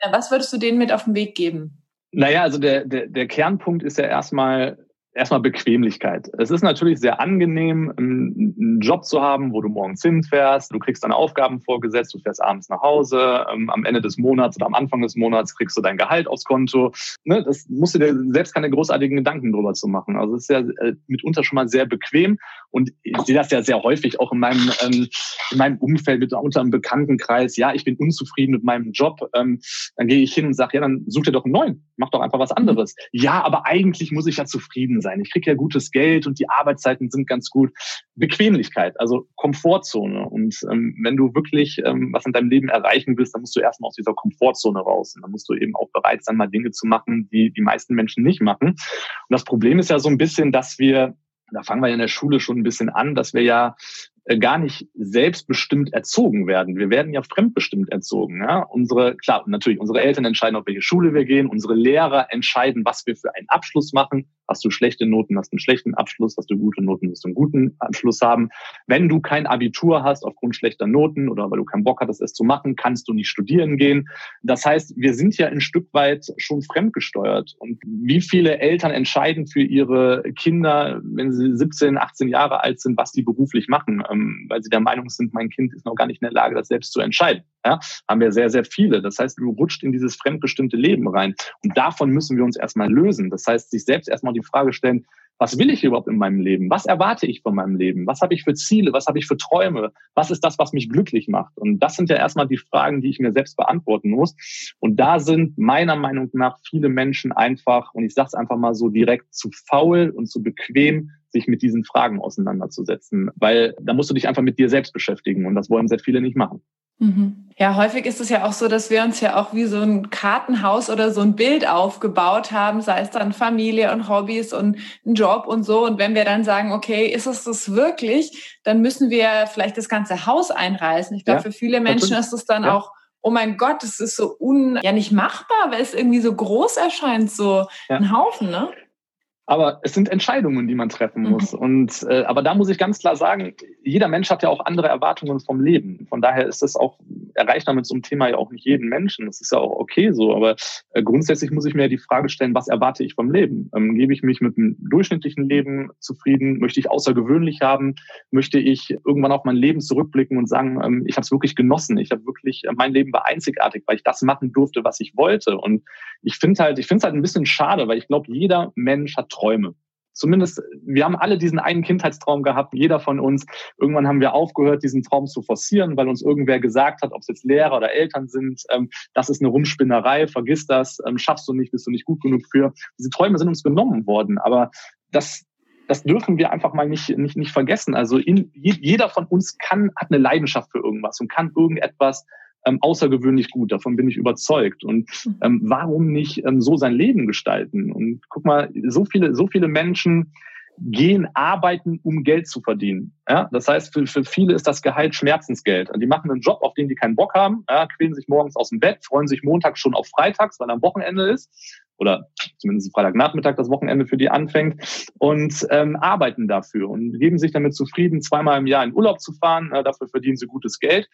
äh, was würdest du denen mit auf den Weg geben? Naja, also der, der, der Kernpunkt ist ja erstmal erstmal Bequemlichkeit. Es ist natürlich sehr angenehm, einen Job zu haben, wo du morgens hinfährst, du kriegst deine Aufgaben vorgesetzt, du fährst abends nach Hause, ähm, am Ende des Monats oder am Anfang des Monats kriegst du dein Gehalt aufs Konto. Ne, das musst du dir selbst keine großartigen Gedanken drüber zu machen. Also es ist ja äh, mitunter schon mal sehr bequem und ich sehe das ja sehr häufig auch in meinem, ähm, in meinem Umfeld, mit unter einem Bekanntenkreis. Ja, ich bin unzufrieden mit meinem Job. Ähm, dann gehe ich hin und sage, ja, dann such dir doch einen neuen, mach doch einfach was anderes. Ja, aber eigentlich muss ich ja zufrieden sein sein. Ich kriege ja gutes Geld und die Arbeitszeiten sind ganz gut. Bequemlichkeit, also Komfortzone. Und ähm, wenn du wirklich ähm, was in deinem Leben erreichen willst, dann musst du erstmal aus dieser Komfortzone raus. Und dann musst du eben auch bereit sein, mal Dinge zu machen, die die meisten Menschen nicht machen. Und das Problem ist ja so ein bisschen, dass wir da fangen wir ja in der Schule schon ein bisschen an, dass wir ja gar nicht selbstbestimmt erzogen werden. Wir werden ja fremdbestimmt erzogen. Ja? Unsere, klar, natürlich, unsere Eltern entscheiden, auf welche Schule wir gehen. Unsere Lehrer entscheiden, was wir für einen Abschluss machen. Hast du schlechte Noten, hast du einen schlechten Abschluss. Hast du gute Noten, wirst du einen guten Abschluss haben. Wenn du kein Abitur hast aufgrund schlechter Noten oder weil du keinen Bock hattest, es zu machen, kannst du nicht studieren gehen. Das heißt, wir sind ja ein Stück weit schon fremdgesteuert. Und wie viele Eltern entscheiden für ihre Kinder, wenn sie 17, 18 Jahre alt sind, was die beruflich machen? Ähm, weil sie der Meinung sind, mein Kind ist noch gar nicht in der Lage, das selbst zu entscheiden. Ja, haben wir sehr, sehr viele. Das heißt, du rutscht in dieses fremdbestimmte Leben rein. Und davon müssen wir uns erstmal lösen. Das heißt, sich selbst erstmal die Frage stellen, was will ich überhaupt in meinem Leben? Was erwarte ich von meinem Leben? Was habe ich für Ziele? Was habe ich für Träume? Was ist das, was mich glücklich macht? Und das sind ja erstmal die Fragen, die ich mir selbst beantworten muss. Und da sind meiner Meinung nach viele Menschen einfach, und ich sage es einfach mal so direkt, zu faul und zu bequem, sich mit diesen Fragen auseinanderzusetzen. Weil da musst du dich einfach mit dir selbst beschäftigen. Und das wollen sehr viele nicht machen. Mhm. Ja, häufig ist es ja auch so, dass wir uns ja auch wie so ein Kartenhaus oder so ein Bild aufgebaut haben, sei es dann Familie und Hobbys und ein Job und so. Und wenn wir dann sagen, okay, ist es das wirklich, dann müssen wir vielleicht das ganze Haus einreißen. Ich glaube, ja, für viele Menschen ist es dann ja. auch oh mein Gott, es ist so un, ja nicht machbar, weil es irgendwie so groß erscheint, so ja. ein Haufen, ne? Aber es sind Entscheidungen, die man treffen mhm. muss. Mhm. Und äh, aber da muss ich ganz klar sagen, jeder Mensch hat ja auch andere Erwartungen vom Leben. Von daher ist das auch erreicht damit so einem Thema ja auch nicht jeden Menschen. Das ist ja auch okay so. Aber äh, grundsätzlich muss ich mir die Frage stellen, was erwarte ich vom Leben? Ähm, gebe ich mich mit einem durchschnittlichen Leben zufrieden? Möchte ich außergewöhnlich haben? Möchte ich irgendwann auf mein Leben zurückblicken und sagen, ähm, ich habe es wirklich genossen. Ich habe wirklich, äh, mein Leben war einzigartig, weil ich das machen durfte, was ich wollte. Und ich finde halt, ich finde es halt ein bisschen schade, weil ich glaube, jeder Mensch hat Träume. Zumindest, wir haben alle diesen einen Kindheitstraum gehabt, jeder von uns. Irgendwann haben wir aufgehört, diesen Traum zu forcieren, weil uns irgendwer gesagt hat, ob es jetzt Lehrer oder Eltern sind, ähm, das ist eine Rumspinnerei, vergiss das, ähm, schaffst du nicht, bist du nicht gut genug für. Diese Träume sind uns genommen worden, aber das, das dürfen wir einfach mal nicht, nicht, nicht vergessen. Also in, jeder von uns kann, hat eine Leidenschaft für irgendwas und kann irgendetwas ähm, außergewöhnlich gut. Davon bin ich überzeugt. Und mhm. ähm, warum nicht ähm, so sein Leben gestalten? Und guck mal, so viele, so viele Menschen gehen arbeiten, um Geld zu verdienen. Ja, das heißt, für, für viele ist das Gehalt Schmerzensgeld. Und die machen einen Job, auf den die keinen Bock haben, ja, quälen sich morgens aus dem Bett, freuen sich montags schon auf Freitags, weil am Wochenende ist oder zumindest Freitagnachmittag das Wochenende für die anfängt und ähm, arbeiten dafür und geben sich damit zufrieden, zweimal im Jahr in Urlaub zu fahren. Äh, dafür verdienen sie gutes Geld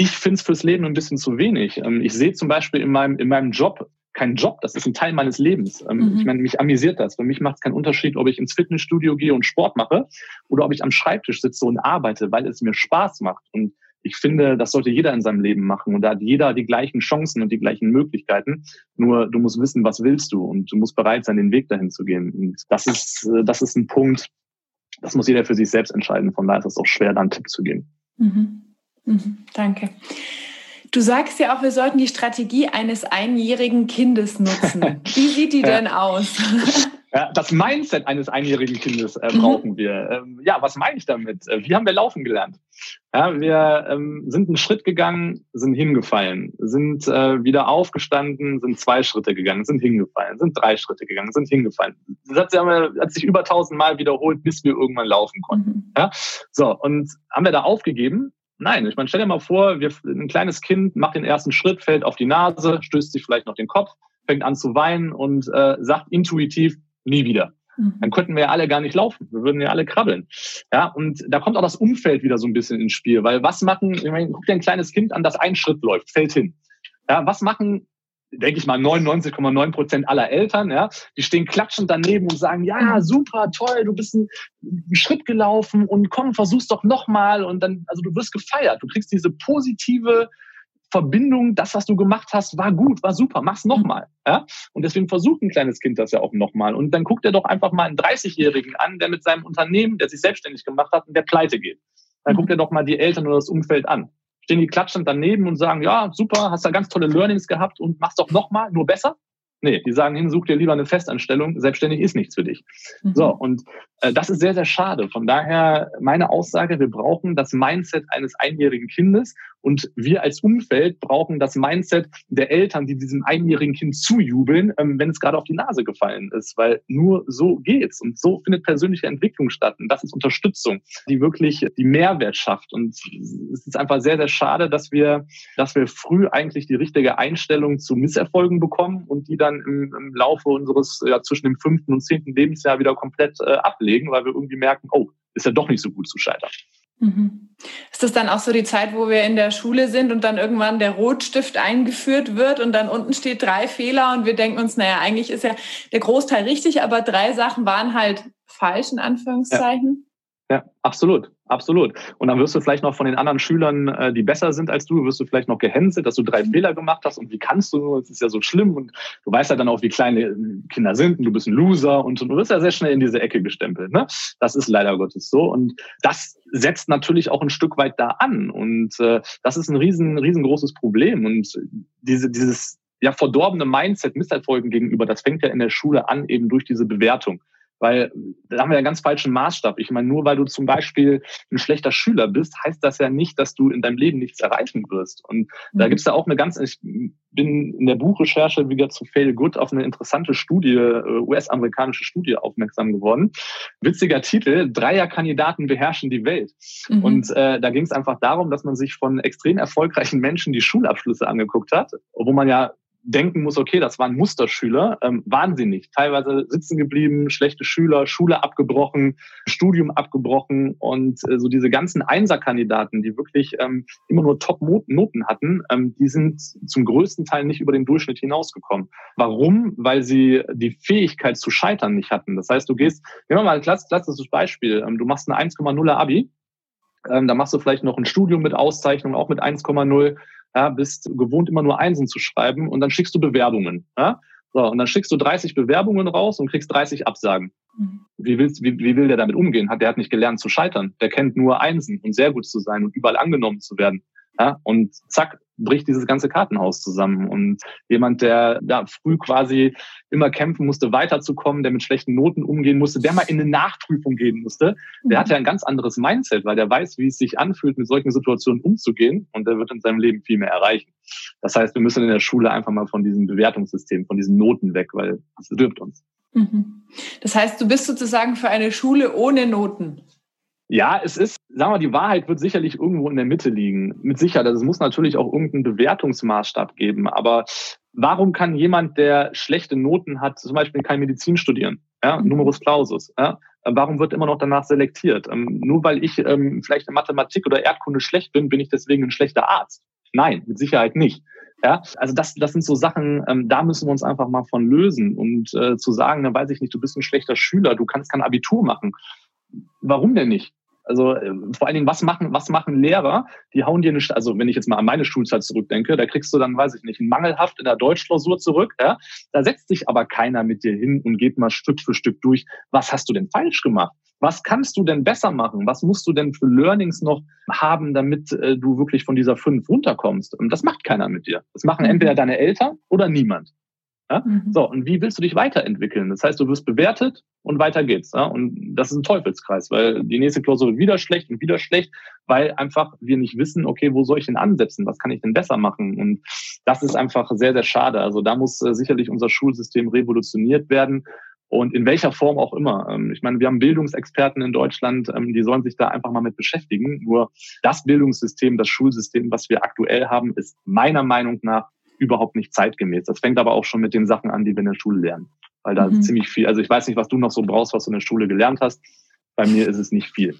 ich finde es fürs Leben ein bisschen zu wenig. Ähm, ich sehe zum Beispiel in meinem, in meinem Job keinen Job, das ist ein Teil meines Lebens. Ähm, mhm. Ich meine, mich amüsiert das. Für mich macht es keinen Unterschied, ob ich ins Fitnessstudio gehe und Sport mache oder ob ich am Schreibtisch sitze und arbeite, weil es mir Spaß macht. Und ich finde, das sollte jeder in seinem Leben machen. Und da hat jeder die gleichen Chancen und die gleichen Möglichkeiten. Nur du musst wissen, was willst du und du musst bereit sein, den Weg dahin zu gehen. Und das ist, äh, das ist ein Punkt, das muss jeder für sich selbst entscheiden. Von daher ist es auch schwer, da einen Tipp zu geben. Mhm. Mhm, danke. Du sagst ja auch, wir sollten die Strategie eines einjährigen Kindes nutzen. Wie sieht die denn aus? Ja, das Mindset eines einjährigen Kindes äh, mhm. brauchen mhm. wir. Ähm, ja, was meine ich damit? Äh, wie haben wir laufen gelernt? Ja, wir ähm, sind einen Schritt gegangen, sind hingefallen, sind äh, wieder aufgestanden, sind zwei Schritte gegangen, sind hingefallen, sind drei Schritte gegangen, sind hingefallen. Das hat, hat sich über tausend Mal wiederholt, bis wir irgendwann laufen konnten. Mhm. Ja? So, und haben wir da aufgegeben? Nein, ich meine, stell dir mal vor, wir, ein kleines Kind macht den ersten Schritt, fällt auf die Nase, stößt sich vielleicht noch den Kopf, fängt an zu weinen und äh, sagt intuitiv, nie wieder. Mhm. Dann könnten wir ja alle gar nicht laufen. Wir würden ja alle krabbeln. Ja, und da kommt auch das Umfeld wieder so ein bisschen ins Spiel, weil was machen, ich meine, guck dir ein kleines Kind an, das einen Schritt läuft, fällt hin. Ja, was machen denke ich mal, 99,9 Prozent aller Eltern, ja, die stehen klatschend daneben und sagen, ja, mhm. super, toll, du bist einen, Schritt gelaufen und komm, versuch's doch nochmal und dann, also du wirst gefeiert, du kriegst diese positive Verbindung, das, was du gemacht hast, war gut, war super, mach's mhm. nochmal. Ja? Und deswegen versucht ein kleines Kind das ja auch nochmal. Und dann guckt er doch einfach mal einen 30-Jährigen an, der mit seinem Unternehmen, der sich selbstständig gemacht hat und der pleite geht. Dann guckt er doch mal die Eltern oder das Umfeld an. Stehen die klatschend daneben und sagen, ja, super, hast da ganz tolle Learnings gehabt und mach's doch nochmal, nur besser. Nee, die sagen hin, such dir lieber eine Festanstellung, selbstständig ist nichts für dich. Mhm. So, und äh, das ist sehr, sehr schade. Von daher meine Aussage, wir brauchen das Mindset eines einjährigen Kindes und wir als Umfeld brauchen das Mindset der Eltern, die diesem einjährigen Kind zujubeln, ähm, wenn es gerade auf die Nase gefallen ist, weil nur so geht's und so findet persönliche Entwicklung statt. Und das ist Unterstützung, die wirklich die Mehrwert schafft. Und es ist einfach sehr, sehr schade, dass wir, dass wir früh eigentlich die richtige Einstellung zu Misserfolgen bekommen und die dann im, im Laufe unseres ja, zwischen dem fünften und zehnten Lebensjahr wieder komplett äh, ablegen, weil wir irgendwie merken, oh, ist ja doch nicht so gut zu scheitern. Mhm. Ist das dann auch so die Zeit, wo wir in der Schule sind und dann irgendwann der Rotstift eingeführt wird und dann unten steht drei Fehler und wir denken uns, naja, eigentlich ist ja der Großteil richtig, aber drei Sachen waren halt falsch in Anführungszeichen? Ja, absolut, absolut. Und dann wirst du vielleicht noch von den anderen Schülern, äh, die besser sind als du, wirst du vielleicht noch gehänselt, dass du drei mhm. Fehler gemacht hast und wie kannst du nur, es ist ja so schlimm und du weißt ja dann auch, wie kleine Kinder sind und du bist ein Loser und, und du wirst ja sehr schnell in diese Ecke gestempelt. Ne? Das ist leider Gottes so und das setzt natürlich auch ein Stück weit da an und äh, das ist ein riesen, riesengroßes Problem und diese, dieses ja verdorbene Mindset Misserfolgen gegenüber, das fängt ja in der Schule an eben durch diese Bewertung. Weil da haben wir ja einen ganz falschen Maßstab. Ich meine, nur weil du zum Beispiel ein schlechter Schüler bist, heißt das ja nicht, dass du in deinem Leben nichts erreichen wirst. Und mhm. da gibt's ja auch eine ganz, ich bin in der Buchrecherche wieder zu Fail Good auf eine interessante Studie, äh, US-amerikanische Studie aufmerksam geworden. Witziger Titel, Dreierkandidaten beherrschen die Welt. Mhm. Und äh, da ging es einfach darum, dass man sich von extrem erfolgreichen Menschen die Schulabschlüsse angeguckt hat, wo man ja denken muss, okay, das waren Musterschüler, ähm, nicht. Teilweise sitzen geblieben, schlechte Schüler, Schule abgebrochen, Studium abgebrochen und äh, so diese ganzen Einserkandidaten, die wirklich ähm, immer nur Top-Noten hatten, ähm, die sind zum größten Teil nicht über den Durchschnitt hinausgekommen. Warum? Weil sie die Fähigkeit zu scheitern nicht hatten. Das heißt, du gehst, nehmen wir mal ein klassisches Beispiel, ähm, du machst eine 1,0er Abi, ähm, da machst du vielleicht noch ein Studium mit Auszeichnung, auch mit 1,0 ja, bist gewohnt, immer nur Einsen zu schreiben und dann schickst du Bewerbungen. Ja? So, und dann schickst du 30 Bewerbungen raus und kriegst 30 Absagen. Mhm. Wie, willst, wie, wie will der damit umgehen? Hat, der hat nicht gelernt zu scheitern. Der kennt nur Einsen und sehr gut zu sein und überall angenommen zu werden. Ja? Und zack, bricht dieses ganze Kartenhaus zusammen. Und jemand, der da früh quasi immer kämpfen musste, weiterzukommen, der mit schlechten Noten umgehen musste, der mal in eine Nachprüfung gehen musste, der mhm. hat ja ein ganz anderes Mindset, weil der weiß, wie es sich anfühlt, mit solchen Situationen umzugehen und der wird in seinem Leben viel mehr erreichen. Das heißt, wir müssen in der Schule einfach mal von diesem Bewertungssystem, von diesen Noten weg, weil es stirbt uns. Mhm. Das heißt, du bist sozusagen für eine Schule ohne Noten. Ja, es ist, sagen wir, die Wahrheit wird sicherlich irgendwo in der Mitte liegen. Mit Sicherheit. Also es muss natürlich auch irgendeinen Bewertungsmaßstab geben. Aber warum kann jemand, der schlechte Noten hat, zum Beispiel kein Medizin studieren? Ja, mhm. Numerus Clausus. Ja? Warum wird immer noch danach selektiert? Ähm, nur weil ich ähm, vielleicht in Mathematik oder Erdkunde schlecht bin, bin ich deswegen ein schlechter Arzt? Nein, mit Sicherheit nicht. Ja, also das, das sind so Sachen, ähm, da müssen wir uns einfach mal von lösen und äh, zu sagen, dann weiß ich nicht, du bist ein schlechter Schüler, du kannst kein Abitur machen. Warum denn nicht? Also äh, vor allen Dingen, was machen, was machen Lehrer? Die hauen dir eine, also wenn ich jetzt mal an meine Schulzeit zurückdenke, da kriegst du dann, weiß ich nicht, mangelhaft in der Deutschklausur zurück. Ja? Da setzt sich aber keiner mit dir hin und geht mal Stück für Stück durch. Was hast du denn falsch gemacht? Was kannst du denn besser machen? Was musst du denn für Learnings noch haben, damit äh, du wirklich von dieser fünf runterkommst? Und das macht keiner mit dir. Das machen mhm. entweder deine Eltern oder niemand. Ja? Mhm. So, und wie willst du dich weiterentwickeln? Das heißt, du wirst bewertet und weiter geht's. Ja? Und das ist ein Teufelskreis, weil die nächste Klausur wird wieder schlecht und wieder schlecht, weil einfach wir nicht wissen, okay, wo soll ich denn ansetzen? Was kann ich denn besser machen? Und das ist einfach sehr, sehr schade. Also da muss äh, sicherlich unser Schulsystem revolutioniert werden. Und in welcher Form auch immer. Ähm, ich meine, wir haben Bildungsexperten in Deutschland, ähm, die sollen sich da einfach mal mit beschäftigen. Nur das Bildungssystem, das Schulsystem, was wir aktuell haben, ist meiner Meinung nach überhaupt nicht zeitgemäß. Das fängt aber auch schon mit den Sachen an, die wir in der Schule lernen. Weil da mhm. ziemlich viel, also ich weiß nicht, was du noch so brauchst, was du in der Schule gelernt hast. Bei mir ist es nicht viel.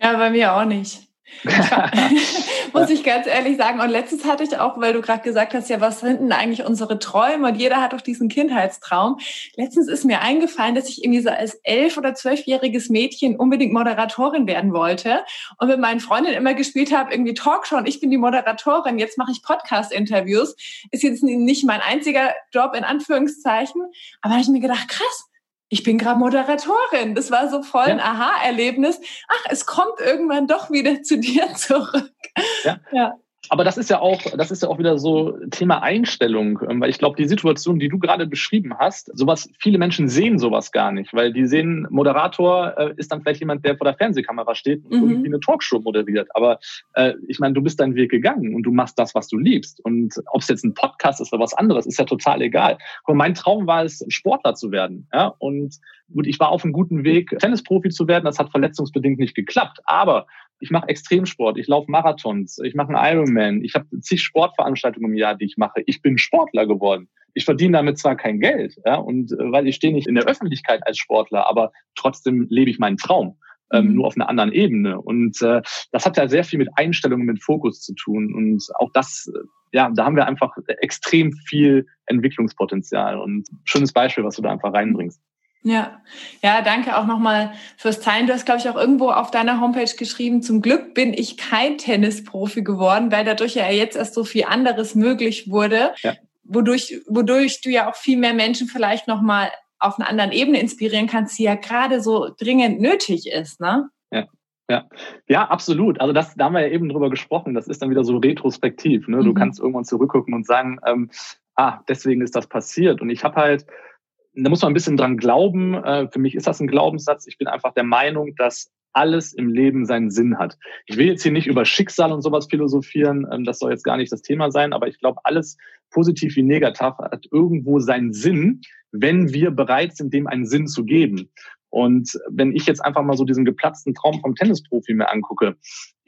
Ja, bei mir auch nicht. Muss ich ganz ehrlich sagen. Und letztens hatte ich auch, weil du gerade gesagt hast, ja, was sind denn eigentlich unsere Träume? Und jeder hat doch diesen Kindheitstraum. Letztens ist mir eingefallen, dass ich irgendwie so als elf- oder zwölfjähriges Mädchen unbedingt Moderatorin werden wollte und mit meinen Freundinnen immer gespielt habe, irgendwie Talkshow und ich bin die Moderatorin. Jetzt mache ich Podcast-Interviews. Ist jetzt nicht mein einziger Job in Anführungszeichen. Aber da habe ich mir gedacht, krass, ich bin gerade Moderatorin. Das war so voll ein ja. Aha-Erlebnis. Ach, es kommt irgendwann doch wieder zu dir zurück. Ja. ja. Aber das ist ja auch, das ist ja auch wieder so Thema Einstellung, ähm, weil ich glaube, die Situation, die du gerade beschrieben hast, sowas, viele Menschen sehen sowas gar nicht, weil die sehen, Moderator äh, ist dann vielleicht jemand, der vor der Fernsehkamera steht und mhm. irgendwie eine Talkshow moderiert. Aber äh, ich meine, du bist deinen Weg gegangen und du machst das, was du liebst. Und ob es jetzt ein Podcast ist oder was anderes, ist ja total egal. Und mein Traum war es, Sportler zu werden. Ja? Und gut, ich war auf einem guten Weg, Tennisprofi zu werden. Das hat verletzungsbedingt nicht geklappt. Aber ich mache Extremsport, ich laufe Marathons, ich mache einen Ironman, ich habe zig Sportveranstaltungen im Jahr, die ich mache. Ich bin Sportler geworden. Ich verdiene damit zwar kein Geld, ja, und äh, weil ich stehe nicht in der Öffentlichkeit als Sportler, aber trotzdem lebe ich meinen Traum. Ähm, mhm. nur auf einer anderen Ebene. Und äh, das hat ja sehr viel mit Einstellungen, mit Fokus zu tun. Und auch das, äh, ja, da haben wir einfach extrem viel Entwicklungspotenzial. Und schönes Beispiel, was du da einfach reinbringst. Ja, ja, danke auch nochmal fürs Teilen. Du hast, glaube ich, auch irgendwo auf deiner Homepage geschrieben, zum Glück bin ich kein Tennisprofi geworden, weil dadurch ja jetzt erst so viel anderes möglich wurde, ja. wodurch, wodurch du ja auch viel mehr Menschen vielleicht nochmal auf einer anderen Ebene inspirieren kannst, die ja gerade so dringend nötig ist, ne? Ja. Ja, ja, absolut. Also das, da haben wir ja eben drüber gesprochen. Das ist dann wieder so retrospektiv. Ne? Du mhm. kannst irgendwann zurückgucken und sagen, ähm, ah, deswegen ist das passiert. Und ich habe halt da muss man ein bisschen dran glauben. Äh, für mich ist das ein Glaubenssatz. Ich bin einfach der Meinung, dass alles im Leben seinen Sinn hat. Ich will jetzt hier nicht über Schicksal und sowas philosophieren, ähm, das soll jetzt gar nicht das Thema sein, aber ich glaube, alles positiv wie negativ hat irgendwo seinen Sinn, wenn wir bereit sind, dem einen Sinn zu geben. Und wenn ich jetzt einfach mal so diesen geplatzten Traum vom Tennisprofi mir angucke,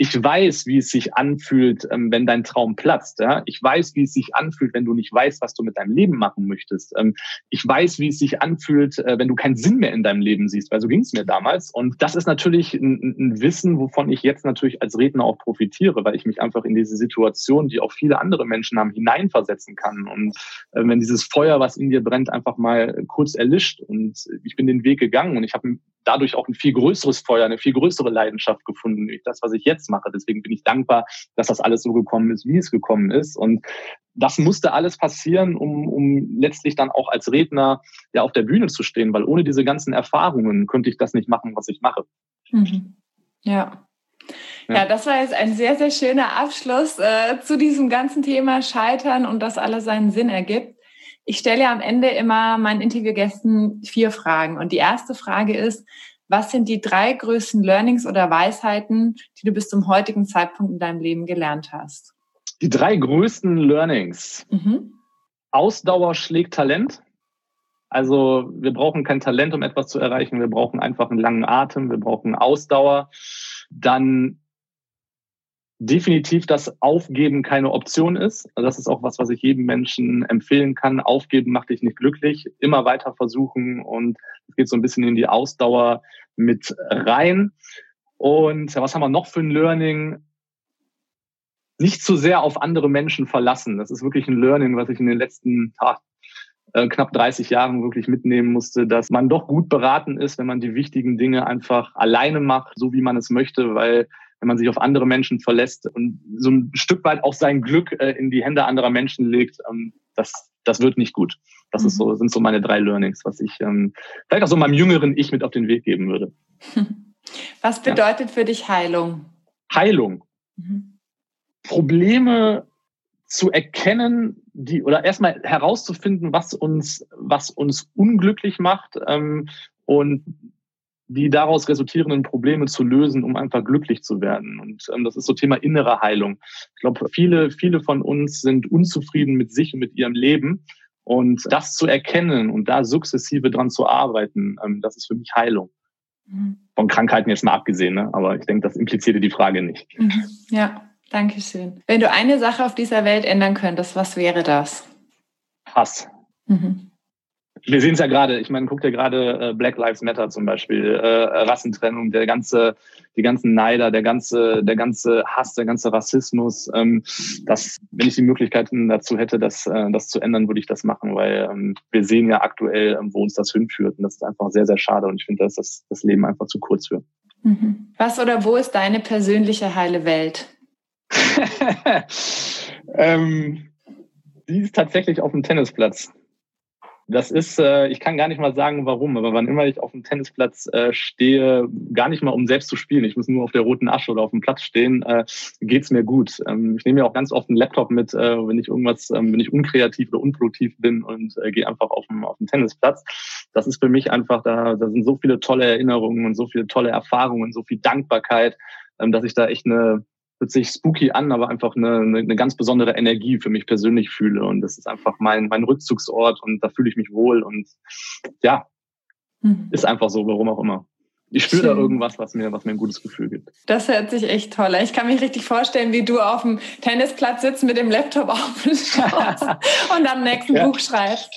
ich weiß, wie es sich anfühlt, ähm, wenn dein Traum platzt. Ich weiß, wie es sich anfühlt, wenn du nicht weißt, was du mit deinem Leben machen möchtest. Ähm, ich weiß, wie es sich anfühlt, äh, wenn du keinen Sinn mehr in deinem Leben siehst, weil so ging es mir damals. Und das ist natürlich ein, ein, Wissen, wovon ich jetzt natürlich als Redner auch profitiere, weil ich mich einfach in diese Situation, die auch viele andere Menschen haben, hineinversetzen kann. Und äh, wenn dieses Feuer, was in dir brennt, einfach mal kurz erlischt. Und ich bin den Weg gegangen und ich habe dadurch auch ein viel größeres Feuer, eine viel größere Leidenschaft gefunden, nämlich das, was ich jetzt mache. Deswegen bin ich dankbar, dass das alles so gekommen ist, wie es gekommen ist. Und das musste alles passieren, um, um letztlich dann auch als Redner ja auf der Bühne zu stehen, weil ohne diese ganzen Erfahrungen könnte ich das nicht machen, was ich mache. Mhm. Ja. Ja. ja. das war jetzt ein sehr, sehr schöner Abschluss äh, zu diesem ganzen Thema Scheitern und dass alles seinen Sinn ergibt. Ich stelle am Ende immer meinen Interviewgästen vier Fragen. Und die erste Frage ist, was sind die drei größten Learnings oder Weisheiten, die du bis zum heutigen Zeitpunkt in deinem Leben gelernt hast? Die drei größten Learnings. Mhm. Ausdauer schlägt Talent. Also wir brauchen kein Talent, um etwas zu erreichen. Wir brauchen einfach einen langen Atem. Wir brauchen Ausdauer. Dann definitiv, dass Aufgeben keine Option ist. Also das ist auch was, was ich jedem Menschen empfehlen kann. Aufgeben macht dich nicht glücklich. Immer weiter versuchen und es geht so ein bisschen in die Ausdauer mit rein. Und was haben wir noch für ein Learning? Nicht zu sehr auf andere Menschen verlassen. Das ist wirklich ein Learning, was ich in den letzten Tag, äh, knapp 30 Jahren wirklich mitnehmen musste, dass man doch gut beraten ist, wenn man die wichtigen Dinge einfach alleine macht, so wie man es möchte, weil wenn man sich auf andere Menschen verlässt und so ein Stück weit auch sein Glück äh, in die Hände anderer Menschen legt, ähm, das, das wird nicht gut. Das mhm. ist so, sind so meine drei Learnings, was ich ähm, vielleicht auch so meinem jüngeren Ich mit auf den Weg geben würde. Was bedeutet ja. für dich Heilung? Heilung. Mhm. Probleme zu erkennen, die oder erstmal herauszufinden, was uns, was uns unglücklich macht ähm, und die daraus resultierenden Probleme zu lösen, um einfach glücklich zu werden. Und ähm, das ist so Thema innere Heilung. Ich glaube, viele, viele von uns sind unzufrieden mit sich und mit ihrem Leben. Und das zu erkennen und da sukzessive dran zu arbeiten, ähm, das ist für mich Heilung. Mhm. Von Krankheiten jetzt mal abgesehen, ne? aber ich denke, das implizierte die Frage nicht. Mhm. Ja, danke schön. Wenn du eine Sache auf dieser Welt ändern könntest, was wäre das? Hass. Mhm wir sehen es ja gerade, ich meine, guckt ja gerade äh, Black Lives Matter zum Beispiel, äh, Rassentrennung, der ganze, die ganzen Neider, der ganze, der ganze Hass, der ganze Rassismus. Ähm, das, wenn ich die Möglichkeiten dazu hätte, das, äh, das zu ändern, würde ich das machen, weil ähm, wir sehen ja aktuell, ähm, wo uns das hinführt. Und das ist einfach sehr, sehr schade. Und ich finde, dass das das Leben einfach zu kurz für. Mhm. Was oder wo ist deine persönliche heile Welt? ähm, die ist tatsächlich auf dem Tennisplatz. Das ist, äh, ich kann gar nicht mal sagen, warum, aber wann immer ich auf dem Tennisplatz äh, stehe, gar nicht mal um selbst zu spielen, ich muss nur auf der roten Asche oder auf dem Platz stehen, äh, geht's mir gut. Ähm, ich nehme ja auch ganz oft einen Laptop mit, äh, wenn ich irgendwas, ähm, wenn ich unkreativ oder unproduktiv bin und äh, gehe einfach auf dem, auf dem Tennisplatz. Das ist für mich einfach, da, da sind so viele tolle Erinnerungen und so viele tolle Erfahrungen, so viel Dankbarkeit, ähm, dass ich da echt eine hört sich spooky an, aber einfach eine, eine, eine ganz besondere Energie für mich persönlich fühle. Und das ist einfach mein, mein Rückzugsort und da fühle ich mich wohl und ja, mhm. ist einfach so, warum auch immer. Ich spüre da irgendwas, was mir, was mir ein gutes Gefühl gibt. Das hört sich echt toll an. Ich kann mich richtig vorstellen, wie du auf dem Tennisplatz sitzt mit dem Laptop auf und am nächsten ja. Buch schreibst.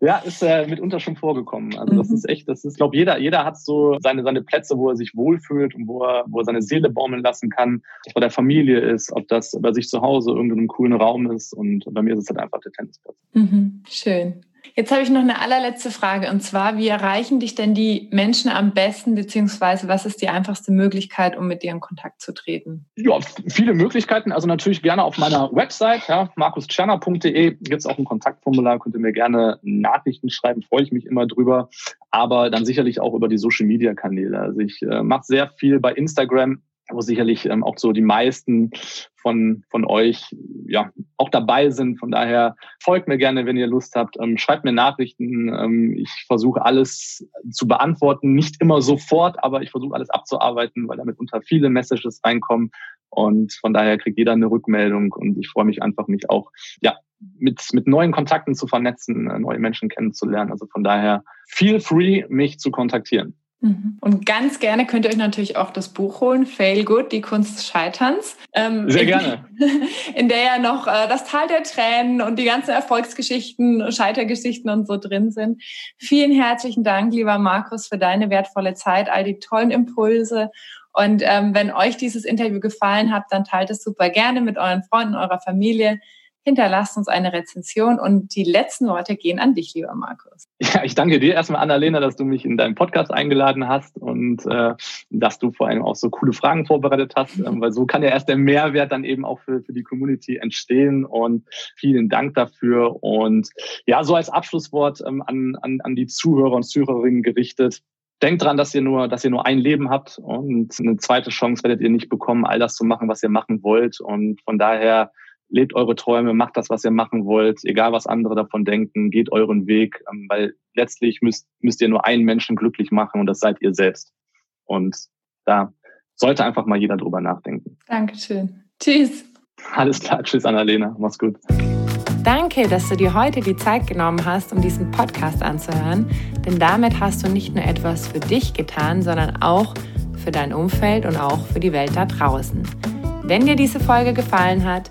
Ja, ist äh, mitunter schon vorgekommen. Also mhm. das ist echt, das ist, glaube jeder, jeder hat so seine, seine Plätze, wo er sich wohlfühlt und wo er, wo er seine Seele baumeln lassen kann. Ob das bei der Familie ist, ob das bei sich zu Hause irgendeinem coolen Raum ist. Und bei mir ist es halt einfach der Tennisplatz. Mhm. Schön. Jetzt habe ich noch eine allerletzte Frage und zwar, wie erreichen dich denn die Menschen am besten, beziehungsweise was ist die einfachste Möglichkeit, um mit dir in Kontakt zu treten? Ja, viele Möglichkeiten. Also natürlich gerne auf meiner Website, ja, markustscherner.de gibt es auch ein Kontaktformular, könnt ihr mir gerne Nachrichten schreiben, freue ich mich immer drüber. Aber dann sicherlich auch über die Social Media Kanäle. Also ich äh, mache sehr viel bei Instagram, wo sicherlich ähm, auch so die meisten von, von euch ja auch dabei sind. Von daher folgt mir gerne, wenn ihr Lust habt. Ähm, schreibt mir Nachrichten. Ähm, ich versuche alles zu beantworten. Nicht immer sofort, aber ich versuche alles abzuarbeiten, weil damit unter viele Messages reinkommen. Und von daher kriegt jeder eine Rückmeldung. Und ich freue mich einfach, mich auch ja, mit, mit neuen Kontakten zu vernetzen, äh, neue Menschen kennenzulernen. Also von daher, feel free, mich zu kontaktieren. Mhm. Und ganz gerne könnt ihr euch natürlich auch das Buch holen, Fail Good, die Kunst des Scheiterns. Ähm, Sehr gerne. In der ja noch äh, das Tal der Tränen und die ganzen Erfolgsgeschichten, Scheitergeschichten und so drin sind. Vielen herzlichen Dank, lieber Markus, für deine wertvolle Zeit, all die tollen Impulse. Und ähm, wenn euch dieses Interview gefallen hat, dann teilt es super gerne mit euren Freunden, eurer Familie hinterlasst uns eine Rezension und die letzten Worte gehen an dich, lieber Markus. Ja, ich danke dir erstmal, Annalena, dass du mich in deinen Podcast eingeladen hast und äh, dass du vor allem auch so coole Fragen vorbereitet hast, äh, weil so kann ja erst der Mehrwert dann eben auch für, für die Community entstehen und vielen Dank dafür und ja, so als Abschlusswort ähm, an, an, an die Zuhörer und Zuhörerinnen gerichtet. Denkt dran, dass ihr nur, dass ihr nur ein Leben habt und eine zweite Chance werdet ihr nicht bekommen, all das zu machen, was ihr machen wollt. Und von daher lebt eure Träume, macht das, was ihr machen wollt, egal was andere davon denken, geht euren Weg, ähm, weil letztlich müsst, müsst ihr nur einen Menschen glücklich machen und das seid ihr selbst. Und da sollte einfach mal jeder drüber nachdenken. Dankeschön. Tschüss. Alles klar. Tschüss, Annalena. Mach's gut. Danke, dass du dir heute die Zeit genommen hast, um diesen Podcast anzuhören, denn damit hast du nicht nur etwas für dich getan, sondern auch für dein Umfeld und auch für die Welt da draußen. Wenn dir diese Folge gefallen hat,